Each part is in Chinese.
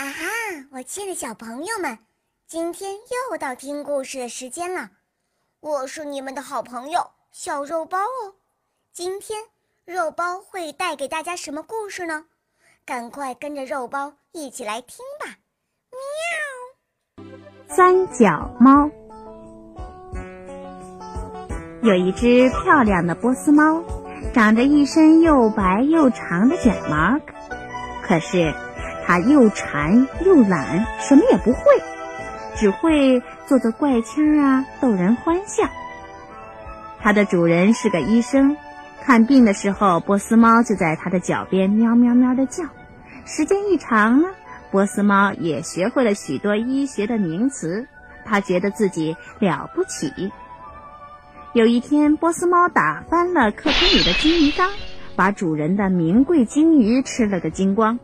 啊哈！我亲爱的小朋友们，今天又到听故事的时间了。我是你们的好朋友小肉包哦。今天肉包会带给大家什么故事呢？赶快跟着肉包一起来听吧！喵。三脚猫有一只漂亮的波斯猫，长着一身又白又长的卷毛，可是。它又馋又懒，什么也不会，只会做做怪腔啊，逗人欢笑。它的主人是个医生，看病的时候，波斯猫就在它的脚边喵喵喵的叫。时间一长呢，波斯猫也学会了许多医学的名词，它觉得自己了不起。有一天，波斯猫打翻了客厅里的金鱼缸，把主人的名贵金鱼吃了个精光。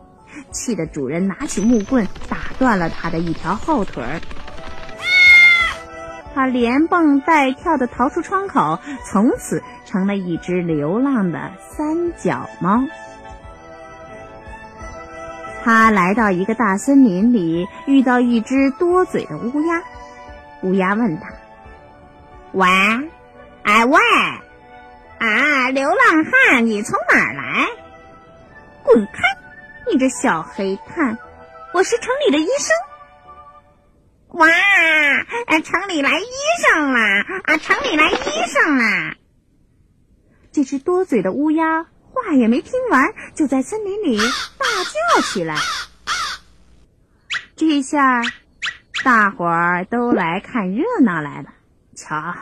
气得主人拿起木棍打断了他的一条后腿儿，他连蹦带跳的逃出窗口，从此成了一只流浪的三脚猫。他来到一个大森林里，遇到一只多嘴的乌鸦。乌鸦问他：“喂，哎喂，啊，流浪汉，你从哪儿来？滚开！”你这小黑炭，我是城里的医生。哇，城里来医生了啊！城里来医生了。这只多嘴的乌鸦话也没听完，就在森林里大叫起来。这下，大伙儿都来看热闹来了。瞧，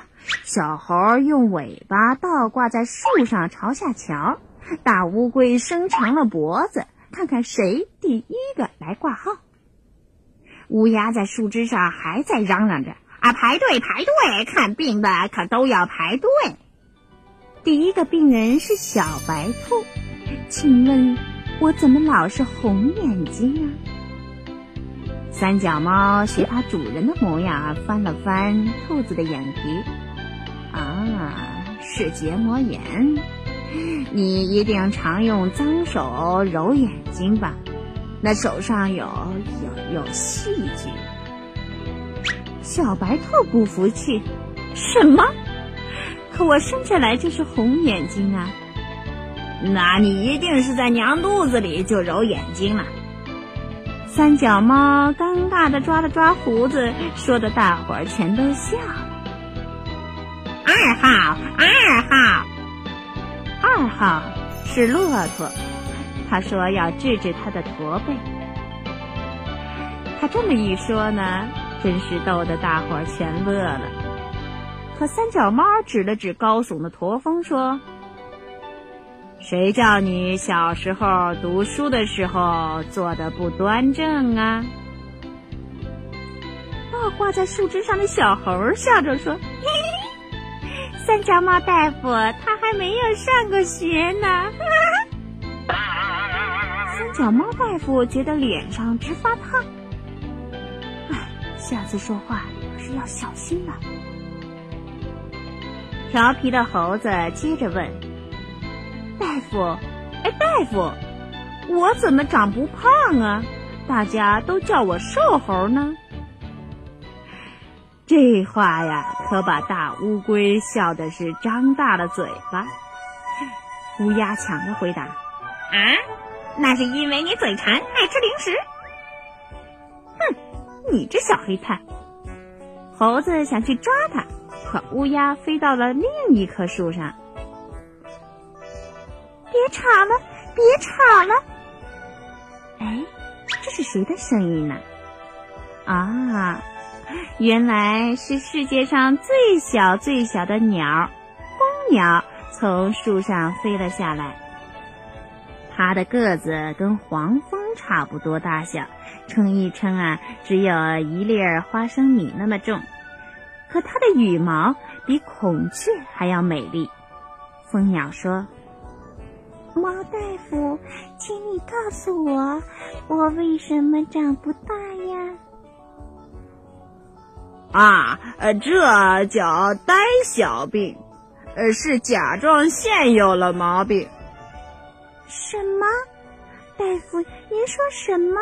小猴用尾巴倒挂在树上朝下瞧，大乌龟伸长了脖子。看看谁第一个来挂号。乌鸦在树枝上还在嚷嚷着：“啊，排队排队，看病的可都要排队。”第一个病人是小白兔，请问，我怎么老是红眼睛啊？三脚猫学它主人的模样，翻了翻兔子的眼皮，啊，是结膜炎。你一定常用脏手揉眼睛吧？那手上有有有细菌。小白兔不服气：“什么？可我生下来就是红眼睛啊！”那你一定是在娘肚子里就揉眼睛了。三脚猫尴尬的抓了抓胡子，说的大伙儿全都笑了。二号，二号。二号是骆驼，他说要治治他的驼背。他这么一说呢，真是逗得大伙儿全乐了。可三脚猫指了指高耸的驼峰，说：“谁叫你小时候读书的时候坐的不端正啊？”那挂在树枝上的小猴笑着说：“嘿嘿，三脚猫大夫，他。”还没有上过学呢。三脚猫大夫觉得脸上直发烫，哎，下次说话可是要小心了。调皮的猴子接着问：“大夫，哎，大夫，我怎么长不胖啊？大家都叫我瘦猴呢。”这话呀，可把大乌龟笑的是张大了嘴巴。乌鸦抢着回答：“啊，那是因为你嘴馋，爱吃零食。”哼，你这小黑炭！猴子想去抓它，可乌鸦飞到了另一棵树上。别吵了，别吵了！哎，这是谁的声音呢？啊！原来是世界上最小最小的鸟，蜂鸟从树上飞了下来。它的个子跟黄蜂差不多大小，称一称啊，只有一粒花生米那么重。可它的羽毛比孔雀还要美丽。蜂鸟说：“猫大夫，请你告诉我，我为什么长不大呀？”啊，呃，这叫呆小病，呃，是甲状腺有了毛病。什么？大夫，您说什么？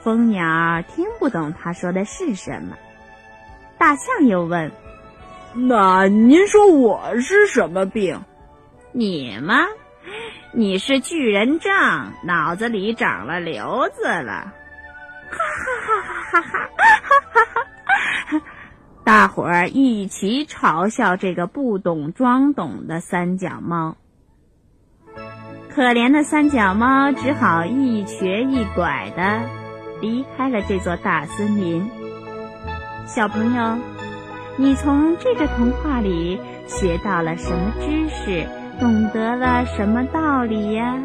蜂鸟听不懂他说的是什么。大象又问：“那您说我是什么病？你吗？你是巨人症，脑子里长了瘤子了。”哈哈哈哈哈哈哈哈！大伙儿一起嘲笑这个不懂装懂的三脚猫。可怜的三脚猫只好一瘸一拐的离开了这座大森林。小朋友，你从这个童话里学到了什么知识？懂得了什么道理呀？